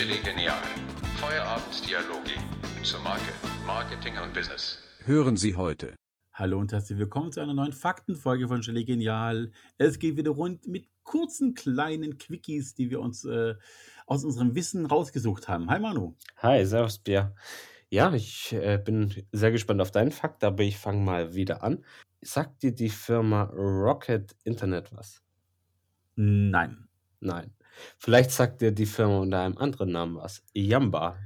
Chili Genial. Feierabenddialoge zur Marke, Marketing und Business. Hören Sie heute. Hallo und herzlich willkommen zu einer neuen Faktenfolge von Chili Genial. Es geht wieder rund mit kurzen kleinen Quickies, die wir uns äh, aus unserem Wissen rausgesucht haben. Hi Manu. Hi, servus Bär. Ja, ich äh, bin sehr gespannt auf deinen Fakt, aber ich fange mal wieder an. Sagt dir die Firma Rocket Internet was? Nein. Nein. Vielleicht sagt dir die Firma unter einem anderen Namen was. Yamba.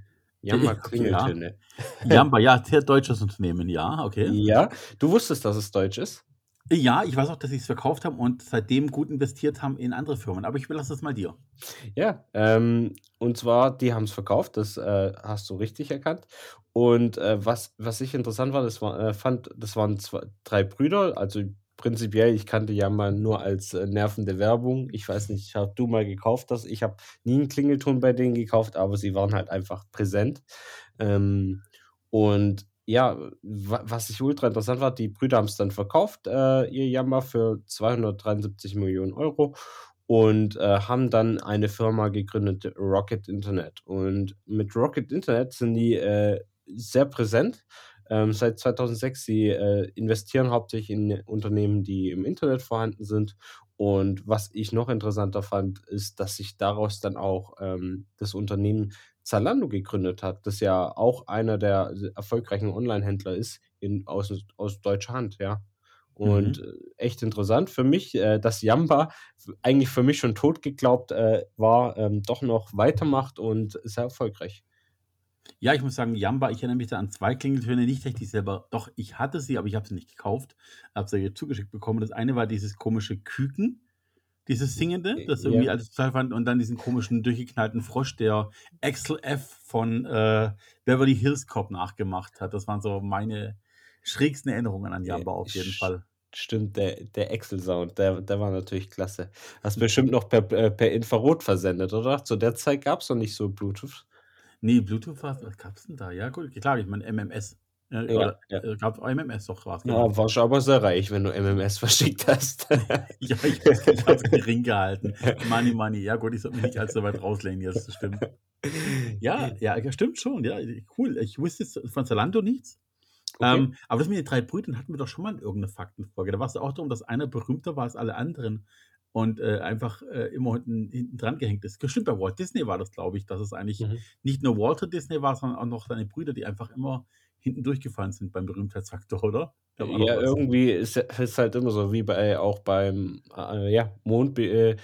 Yamba Okay, ja. Klingeltöne. Jamba, ja, sehr deutsches Unternehmen, ja, okay. Ja, du wusstest, dass es deutsch ist? Ja, ich weiß auch, dass sie es verkauft haben und seitdem gut investiert haben in andere Firmen. Aber ich überlasse es mal dir. Ja, ähm, und zwar, die haben es verkauft, das äh, hast du richtig erkannt. Und äh, was, was ich interessant war, das war, äh, fand, das waren zwei, drei Brüder, also prinzipiell, ich kannte ja mal nur als äh, nervende Werbung. Ich weiß nicht, hast du mal gekauft das? Ich habe nie einen Klingelton bei denen gekauft, aber sie waren halt einfach präsent. Ähm, und ja, wa was ich ultra interessant war, die Brüder haben es dann verkauft, äh, ihr Yammer für 273 Millionen Euro und äh, haben dann eine Firma gegründet, Rocket Internet. Und mit Rocket Internet sind die äh, sehr präsent. Ähm, seit 2006, sie äh, investieren hauptsächlich in Unternehmen, die im Internet vorhanden sind. Und was ich noch interessanter fand, ist, dass sich daraus dann auch ähm, das Unternehmen Zalando gegründet hat, das ja auch einer der erfolgreichen Online-Händler ist in, aus, aus deutscher Hand, ja. Und Mhm. äh, echt interessant für mich, äh, dass Yamba f- eigentlich für mich schon tot geglaubt äh, war, ähm, doch noch weitermacht und sehr erfolgreich. Ja, ich muss sagen, Jamba, ich erinnere mich da an zwei Klingeltöne, nicht, die selber, doch, ich hatte sie, aber ich habe sie nicht gekauft, habe sie hier zugeschickt bekommen. Das eine war dieses komische Küken, dieses Singende, das irgendwie Ja, alles total fand, und dann diesen komischen, durchgeknallten Frosch, der Axel F. von äh, Beverly Hills Cop nachgemacht hat. Das waren so meine schrägsten Erinnerungen an äh, Jamba auf jeden Fall. stimmt, der, der Excel-Sound, der, der war natürlich klasse. Hast bestimmt noch per, äh, per Infrarot versendet, oder? Zu der Zeit gab es noch nicht so Bluetooth. Nee, Bluetooth war was gab's denn da? Ja, gut, klar, ich meine MMS. Äh, Ja, oder ja. äh, gab MMS doch was, genau. Ja, warst aber sehr reich, wenn du MMS verschickt hast. Ja, ich ganz gering gehalten. Money, money. Ja, gut, ich sollte mich nicht allzu weit rauslehnen jetzt, das stimmt. Ja, ja, ja, stimmt schon. Ja, cool. Ich wusste jetzt von Zalando nichts. Okay. Ähm, aber das mit den drei Brüdern hatten wir doch schon mal in irgendeiner Faktenfolge. Da war es auch darum, dass einer berühmter war als alle anderen und äh, einfach äh, immer hinten, hinten dran gehängt ist. Stimmt, bei Walt Disney war das, glaube ich, dass es eigentlich Mhm. nicht nur Walter Disney war, sondern auch noch seine Brüder, die einfach immer hinten durchgefallen sind beim Berühmtheitsfaktor, oder? Ja, irgendwie ist es halt immer so, wie bei auch beim äh, ja, Mond, äh,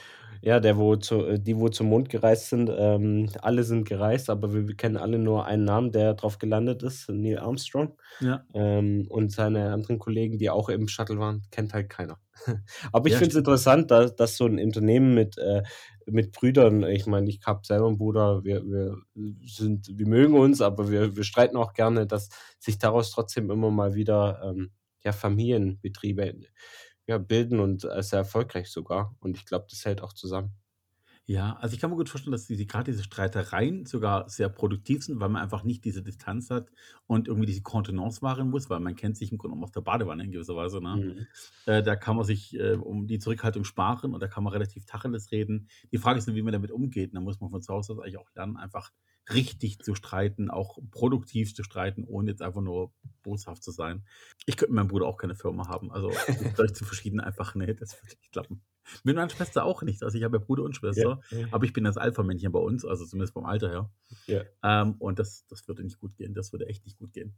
ja, der wo zu, äh, die wo zum Mond gereist sind, ähm, alle sind gereist, aber wir, wir kennen alle nur einen Namen, der drauf gelandet ist, Neil Armstrong. Ja, Ähm, und seine anderen Kollegen, die auch im Shuttle waren, kennt halt keiner. Aber ich ja, finde es interessant, dass, dass so ein Unternehmen mit, äh, mit Brüdern, ich meine, ich habe selber einen Bruder, wir, wir sind, wir mögen uns, aber wir, wir streiten auch gerne, dass sich daraus trotzdem immer mal wieder ähm, ja, Familienbetriebe ja, bilden und äh, sehr erfolgreich sogar. Und ich glaube, das hält auch zusammen. Ja, also ich kann mir gut vorstellen, dass diese, gerade diese Streitereien sogar sehr produktiv sind, weil man einfach nicht diese Distanz hat und irgendwie diese Kontenance wahren muss, weil man kennt sich im Grunde genommen aus der Badewanne in gewisser Weise. Ne? Mhm. Äh, da kann man sich äh, um die Zurückhaltung sparen und da kann man relativ Tacheles reden. Die Frage ist nur, wie man damit umgeht. Und da muss man von zu Hause aus eigentlich auch lernen, einfach richtig zu streiten, auch produktiv zu streiten, ohne jetzt einfach nur boshaft zu sein. Ich könnte mit meinem Bruder auch keine Firma haben. Also vielleicht zu verschieden einfach, nee, das würde nicht klappen. Mit meiner Schwester auch nicht. Also ich habe ja Bruder und Schwester, ja, aber ich bin das Alpha-Männchen bei uns, also zumindest vom Alter her. ja. Ähm, und das, das würde nicht gut gehen. Das würde echt nicht gut gehen.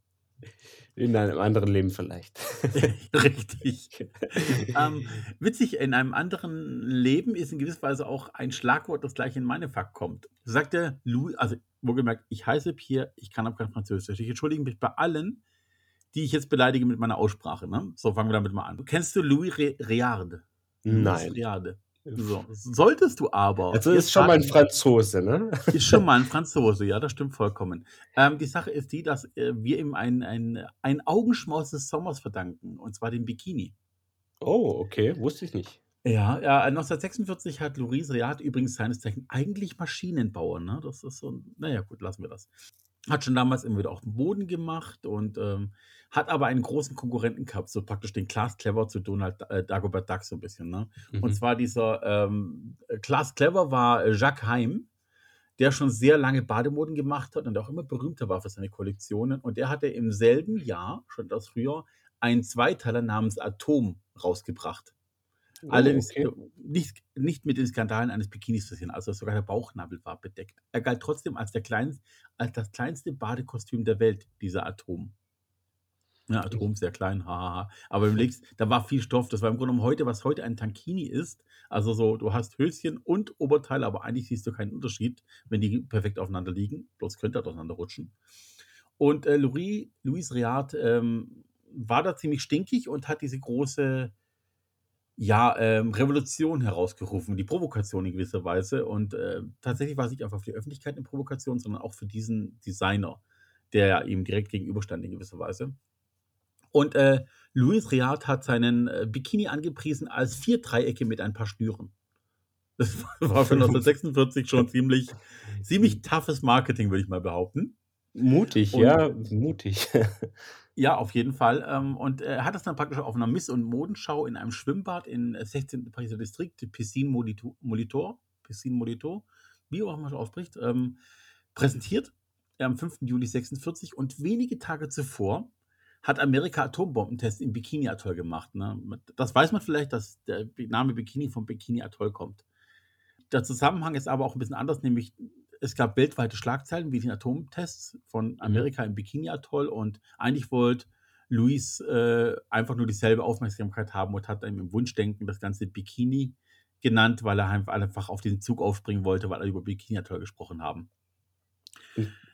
In einem anderen Leben vielleicht. Richtig. Ähm, witzig, in einem anderen Leben ist in gewisser Weise auch ein Schlagwort, das gleich in meine Fakt kommt. Sagt der Louis, also wohlgemerkt, ich heiße Pierre, ich kann aber kein Französisch. Ich entschuldige mich bei allen, die ich jetzt beleidige mit meiner Aussprache. Ne? So, fangen wir damit mal an. Kennst du Louis Re Rearde? Nein. So, solltest du aber. Also ist schon mal ein Franzose, ne? Ist schon mal ein Franzose, ja, das stimmt vollkommen. Ähm, die Sache ist die, dass äh, wir ihm ein, ein, ein Augenschmaus des Sommers verdanken, und zwar den Bikini. Oh, okay, wusste ich nicht. Ja, ja, 1946 hat Louis Reard übrigens seines Zeichen eigentlich Maschinenbauer, ne? Das ist so, naja, gut, lassen wir das. Hat schon damals immer wieder auf dem Boden gemacht und ähm, hat aber einen großen Konkurrenten gehabt, so praktisch den Klaas Clever zu Donald äh, Dagobert Duck so ein bisschen, ne? Und Mhm. zwar dieser ähm, Klaas Clever war äh, Jacques Heim, der schon sehr lange Bademoden gemacht hat und auch immer berühmter war für seine Kollektionen. Und der hatte im selben Jahr, schon das früher, einen Zweiteiler namens Atom rausgebracht. Oh, Allerdings okay. äh, nicht, nicht mit den Skandalen eines Bikinis zu sehen, also sogar der Bauchnabel war bedeckt. Er galt trotzdem als, der klein, als das kleinste Badekostüm der Welt, dieser Atom. Ja, Atom sehr klein, hahaha. Aber du überlegst, da war viel Stoff. Das war im Grunde genommen heute, was heute ein Tankini ist. Also so, du hast Höschen und Oberteil, aber eigentlich siehst du keinen Unterschied, wenn die perfekt aufeinander liegen. Bloß könnte er auseinander rutschen. Und äh, Louis, Louis Riard ähm, war da ziemlich stinkig und hat diese große ja, ähm, Revolution herausgerufen, die Provokation in gewisser Weise. Und äh, tatsächlich war es nicht einfach für die Öffentlichkeit eine Provokation, sondern auch für diesen Designer, der ja ihm direkt gegenüberstand in gewisser Weise. Und äh, Louis Riard hat seinen äh, Bikini angepriesen als vier Dreiecke mit ein paar Schnüren. Das war für 1946 schon ziemlich, ziemlich toughes Marketing, würde ich mal behaupten. Mutig, Und ja, mutig. ja, auf jeden Fall. Ähm, und er hat das dann praktisch auf einer Miss- und Modenschau in einem Schwimmbad äh, 16. Pariser Distrikt, Piscine Molitor, Piscine Molitor, wie auch immer man ausspricht, ähm, präsentiert am 5. Juli 46 und wenige Tage zuvor hat Amerika Atombombentests im Bikini-Atoll gemacht. Ne? Das weiß man vielleicht, dass der Name Bikini vom Bikini-Atoll kommt. Der Zusammenhang ist aber auch ein bisschen anders, nämlich es gab weltweite Schlagzeilen wie den Atomtests von Amerika im Bikini-Atoll und eigentlich wollte Luis äh, einfach nur dieselbe Aufmerksamkeit haben und hat dann im Wunschdenken das ganze Bikini genannt, weil er einfach auf den Zug aufspringen wollte, weil er über Bikini-Atoll gesprochen haben.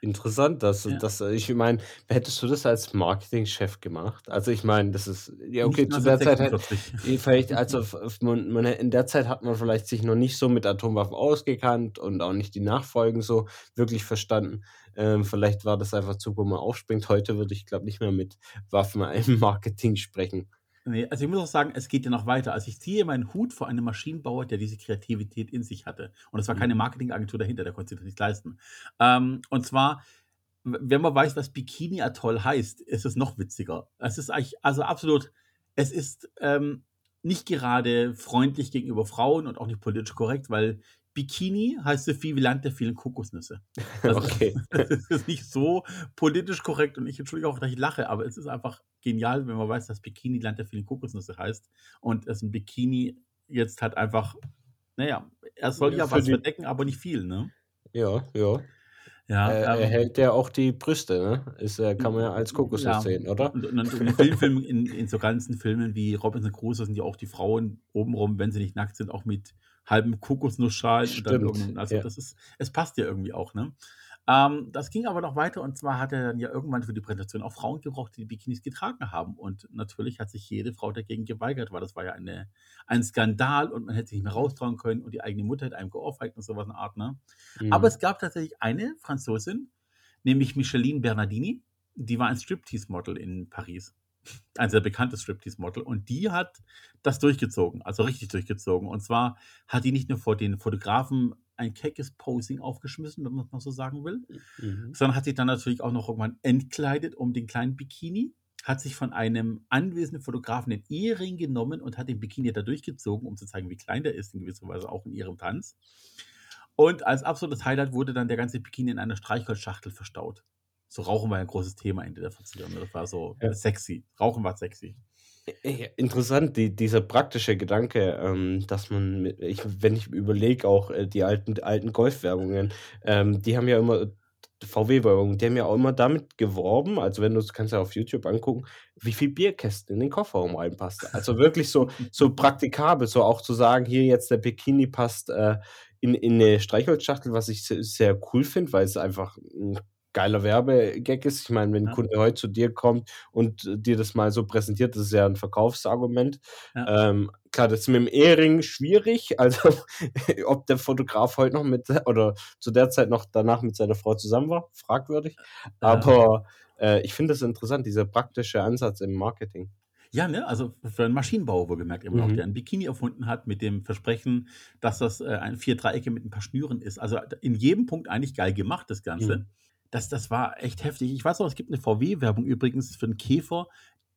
Interessant, dass, Ja. dass ich meine, hättest du das als Marketingchef gemacht? Also ich meine, das ist, ja okay, Nicht zu der Zeit 1946. vielleicht, also man, man, in der Zeit hat man vielleicht sich noch nicht so mit Atomwaffen ausgekannt und auch nicht die Nachfolgen so wirklich verstanden. Ähm, vielleicht war das einfach zu, wo man aufspringt. Heute würde ich, glaube nicht mehr mit Waffen im Marketing sprechen. Nee, also ich muss auch sagen, es geht ja noch weiter. Also ich ziehe meinen Hut vor einem Maschinenbauer, der diese Kreativität in sich hatte. Und es war keine Mhm. Marketingagentur dahinter, der konnte sich das nicht leisten. Ähm, und zwar, wenn man weiß, was Bikini Atoll heißt, ist es noch witziger. Es ist eigentlich, also absolut, es ist ähm, nicht gerade freundlich gegenüber Frauen und auch nicht politisch korrekt, weil Bikini heißt so viel wie Land der vielen Kokosnüsse. Also Okay. es ist nicht so politisch korrekt und ich entschuldige auch, dass ich lache, aber es ist einfach genial, wenn man weiß, dass Bikini Land der vielen Kokosnüsse heißt und es ein Bikini jetzt hat einfach, naja, er soll Ja, was verdecken, aber nicht viel, ne? Ja, ja. Ja, Er, er ähm, hält ja auch die Brüste, ne? Ist, äh, kann man ja als Kokosnuss ja. sehen, oder? Und, und, und Filmen, in, in so ganzen Filmen wie Robinson Crusoe sind ja auch die Frauen obenrum, wenn sie nicht nackt sind, auch mit halbem Kokosnussschal und dann Stimmt, also ja. das ist, es passt ja irgendwie auch, ne? Ähm, das ging aber noch weiter und zwar hat er dann ja irgendwann für die Präsentation auch Frauen gebraucht, die, die Bikinis getragen haben. Und natürlich hat sich jede Frau dagegen geweigert, weil das war ja eine, ein Skandal und man hätte sich nicht mehr raustrauen können und die eigene Mutter hätte einem geohrfeigt und sowas in der Art, ne? Aber Mhm. es gab tatsächlich eine Franzosin, nämlich Micheline Bernardini, die war ein Striptease-Model in Paris. Ein sehr bekanntes Striptease-Model. Und die hat das durchgezogen, also richtig durchgezogen. Und zwar hat die nicht nur vor den Fotografen ein keckes Posing aufgeschmissen, wenn man es mal so sagen will, Mhm. sondern hat sich dann natürlich auch noch irgendwann entkleidet um den kleinen Bikini, hat sich von einem anwesenden Fotografen den Ehering genommen und hat den Bikini da durchgezogen, um zu zeigen, wie klein der ist, in gewisser Weise auch in ihrem Tanz. Und als absolutes Highlight wurde dann der ganze Bikini in einer Streichholzschachtel verstaut. So Rauchen war ein großes Thema Ende der 40er. ne? Das war so Ja. sexy. Rauchen war sexy. Ja, Interessant, die, dieser praktische Gedanke, ähm, dass man, mit, ich, wenn ich überlege, auch äh, die alten, alten Golf-Werbungen, ähm, die haben ja immer, VW-Werbung, die haben ja auch immer damit geworben, also wenn du es kannst ja auf YouTube angucken, wie viel Bierkästen in den Kofferraum reinpasst. Also wirklich so, so praktikabel, so auch zu sagen, hier jetzt der Bikini passt äh, in, in eine Streichholzschachtel, was ich se- sehr cool finde, weil es einfach ein geiler Werbegag ist. Ich meine, wenn ein Ja. Kunde heute zu dir kommt und äh, dir das mal so präsentiert, das ist ja ein Verkaufsargument. Ja. Ähm, klar, das ist mit dem Ehering schwierig. Also, ob der Fotograf heute noch mit oder zu der Zeit noch danach mit seiner Frau zusammen war, fragwürdig. Ja. Aber äh, ich finde das interessant, dieser praktische Ansatz im Marketing. Ja, ne? Also für einen Maschinenbauer wohlgemerkt immer noch, Mhm. der ein Bikini erfunden hat mit dem Versprechen, dass das äh, ein vier Dreiecke mit ein paar Schnüren ist. Also in jedem Punkt eigentlich geil gemacht, das Ganze. Mhm. Das, das war echt heftig. Ich weiß auch, es gibt eine VW-Werbung übrigens für einen Käfer.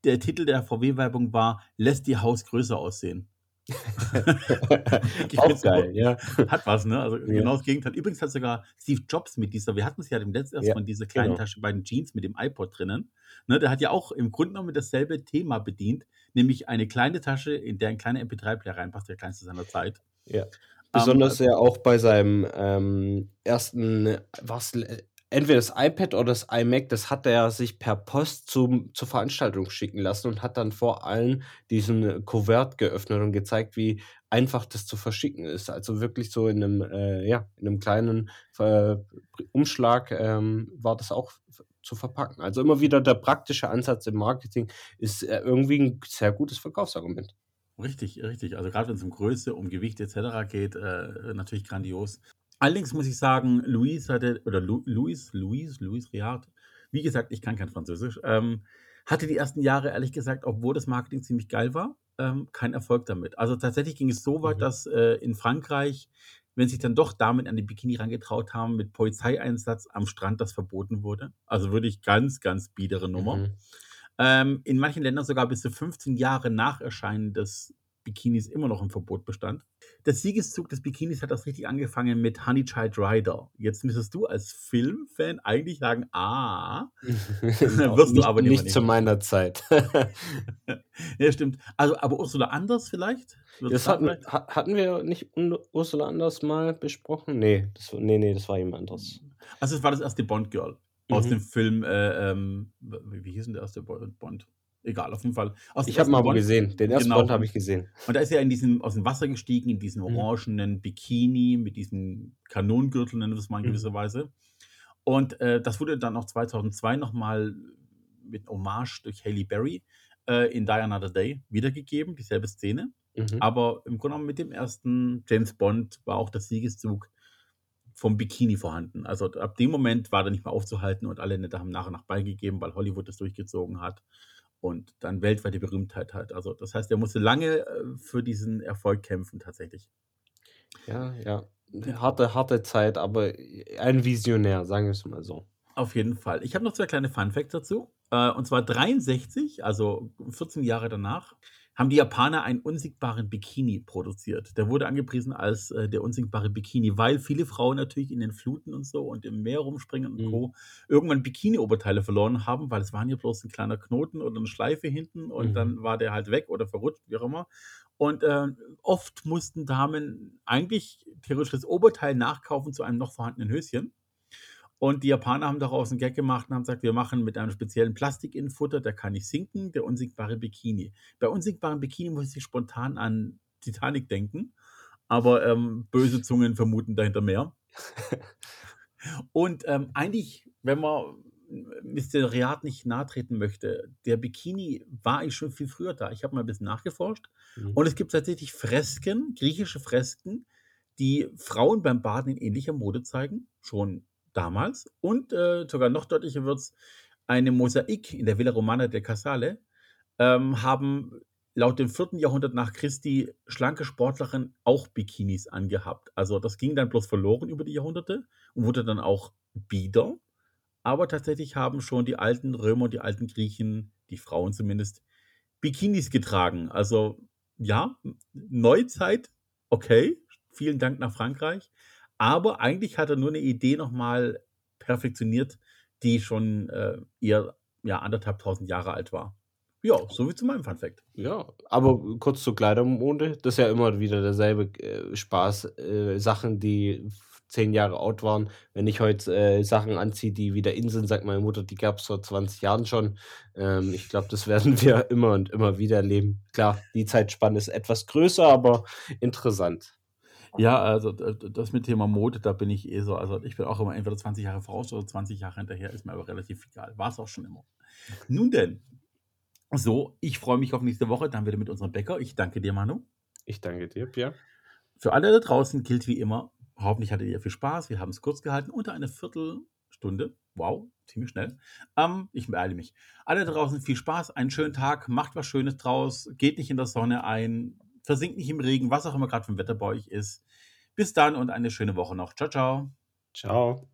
Der Titel der VW-Werbung war, lässt Ihr Haus größer aussehen. Ich Auch geil, ja. Hat was, ne? Also, Ja. genau das Gegenteil. Übrigens hat sogar Steve Jobs mit dieser wir hatten's ja dem letzten erst Ja, von dieser kleinen genau. Tasche bei den Jeans mit dem iPod drinnen, ne? Der hat ja auch im Grunde genommen dasselbe Thema bedient, nämlich eine kleine Tasche, in der ein kleiner MP3-Player reinpasst, der kleinste seiner Zeit. Ja. Ähm, Besonders also ja auch bei seinem, ähm, ersten was äh, entweder das iPad oder das iMac, das hat er sich per Post zum zur Veranstaltung schicken lassen und hat dann vor allen diesen Kuvert geöffnet und gezeigt, wie einfach das zu verschicken ist. Also, wirklich so in 'nem, äh ja, in 'nem kleinen, äh, Umschlag, ähm, war das auch zu verpacken. Also, immer wieder der praktische Ansatz im Marketing ist, äh, irgendwie 'n sehr gutes Verkaufsargument. Richtig, richtig. Also, grad wenn's um Größe, um Gewicht et cetera geht, äh, natürlich grandios. Allerdings muss ich sagen, Louis hatte oder Lou Louis Louis Louis Réard, wie gesagt, ich kann kein Französisch, ähm, hatte die ersten Jahre ehrlich gesagt, obwohl das Marketing ziemlich geil war, ähm, keinen Erfolg damit. Also, tatsächlich ging es so weit, Mhm. dass, äh, in Frankreich, wenn sich dann doch Damen an die Bikini rangetraut haben, mit Polizeieinsatz am Strand das verboten wurde. Also, wirklich ganz, ganz biedere Nummer. Mhm. Ähm, in manchen Ländern sogar bis zu 15 Jahre nach Erscheinen des Bikinis immer noch im Verbot bestand. Der Siegeszug des Bikinis hat erst richtig angefangen mit Honey Child Rider. Jetzt müsstest du als Filmfan eigentlich sagen: „Ah“, wirst du aber nicht nicht. zu meiner Zeit. Ja, stimmt. Also, aber Ursula Anders vielleicht? Wird's Das da hatten vielleicht hatten wir nicht Ursula Anders mal besprochen? Ne, das war ne, ne, das war jemand anderes. Also, es war das erste Bond-Girl aus dem Mhm. Film, äh, ähm, wie hieß denn der erste Bo Bond? Egal, auf jeden Fall. Aus Ich habe aber Bond gesehen. Den ersten genau. Bond habe ich gesehen. Und da ist er in diesem aus dem Wasser gestiegen, in diesem Mhm. orangenen Bikini mit diesem Kanonengürtel, nennen wir es mal in Mhm. gewisser Weise. Und, äh, das wurde dann auch 2002 noch mal mit Hommage durch Halle Berry, äh, in Die Another Day wiedergegeben, dieselbe Szene. Mhm. Aber im Grunde genommen mit dem ersten James Bond war auch der Siegeszug vom Bikini vorhanden. Also, ab dem Moment war der nicht mehr aufzuhalten und alle Länder haben nach und nach beigegeben, weil Hollywood das durchgezogen hat und dann weltweite Berühmtheit hat. Also, das heißt, er musste lange, äh, für diesen Erfolg kämpfen tatsächlich. Ja, ja. Harte, harte Zeit, aber ein Visionär, sagen wir's mal so. Auf jeden Fall. Ich habe noch 2 kleine Fun Facts dazu. Äh, und zwar 63, also 14 Jahre danach, haben die Japaner einen unsinkbaren Bikini produziert. Der wurde angepriesen als, äh, der unsinkbare Bikini, weil viele Frauen natürlich in den Fluten und so und im Meer rumspringen und Mhm. Co. irgendwann Bikini-Oberteile verloren haben, weil es waren ja bloß 'n kleiner Knoten oder 'ne Schleife hinten und Mhm. dann war der halt weg oder verrutscht, wie auch immer. Und, äh, oft mussten Damen eigentlich theoretisch das Oberteil nachkaufen zu einem noch vorhandenen Höschen. Und die Japaner haben daraus 'n Gag gemacht und haben gesagt: „Wir machen mit einem speziellen Plastikinfutter, der kann nicht sinken, der unsinkbare Bikini.“ Bei unsinkbaren Bikini muss ich spontan an Titanic denken, aber, ähm, böse Zungen vermuten dahinter mehr. Und, ähm, eigentlich, wenn man Mr. Riad nicht nahtreten möchte, der Bikini war eigentlich schon viel früher da. Ich habe mal 'n bisschen nachgeforscht Mhm. und es gibt tatsächlich Fresken, griechische Fresken, die Frauen beim Baden in ähnlicher Mode zeigen, schon damals. Und, äh, sogar noch deutlicher wird's, eine Mosaik in der Villa Romana del Casale, ähm, haben laut dem 4. Jahrhundert nach Christi schlanke Sportlerinnen auch Bikinis angehabt. Also, das ging dann bloß verloren über die Jahrhunderte und wurde dann auch bieder. Aber tatsächlich haben schon die alten Römer und die alten Griechen, die Frauen zumindest, Bikinis getragen. Also, ja, Neuzeit, okay, vielen Dank nach Frankreich. Aber eigentlich hat er nur 'ne Idee noch mal perfektioniert, die schon, äh, eher, ja, 1.500 Jahre alt war. Ja, so viel zu meinem Fun Fact. Ja, aber kurz zur Kleidermode. Das ist ja immer wieder derselbe, äh, Spaß, äh, Sachen, die 10 Jahre out waren. Wenn ich heute, äh, Sachen anziehe, die wieder in sind, sagt meine Mutter, die gab's vor 20 Jahren schon. Ähm, ich glaube, das werden wir immer und immer wieder erleben. Klar, die Zeitspanne ist etwas größer, aber interessant. Ja, also d d das mit Thema Mode, da bin ich eh so also, ich bin auch immer entweder 20 Jahre voraus oder 20 Jahre hinterher, ist mir aber relativ egal. War's auch schon immer. Nun denn, so, ich freue mich auf nächste Woche, dann wieder mit unserem Bäcker. Ich danke dir, Manu. Ich danke dir, Pierre. Für alle da draußen gilt wie immer, hoffentlich hattet ihr viel Spaß. Wir haben's kurz gehalten, unter eine Viertelstunde. Wow, ziemlich schnell. Ähm, ich beeile mich. Alle da draußen viel Spaß, einen schönen Tag, macht was Schönes draus, geht nicht in der Sonne ein, versinkt nicht im Regen, was auch immer grad für 'n Wetter bei euch ist. Bis dann und eine schöne Woche noch. Tschau, tschau. Tschau.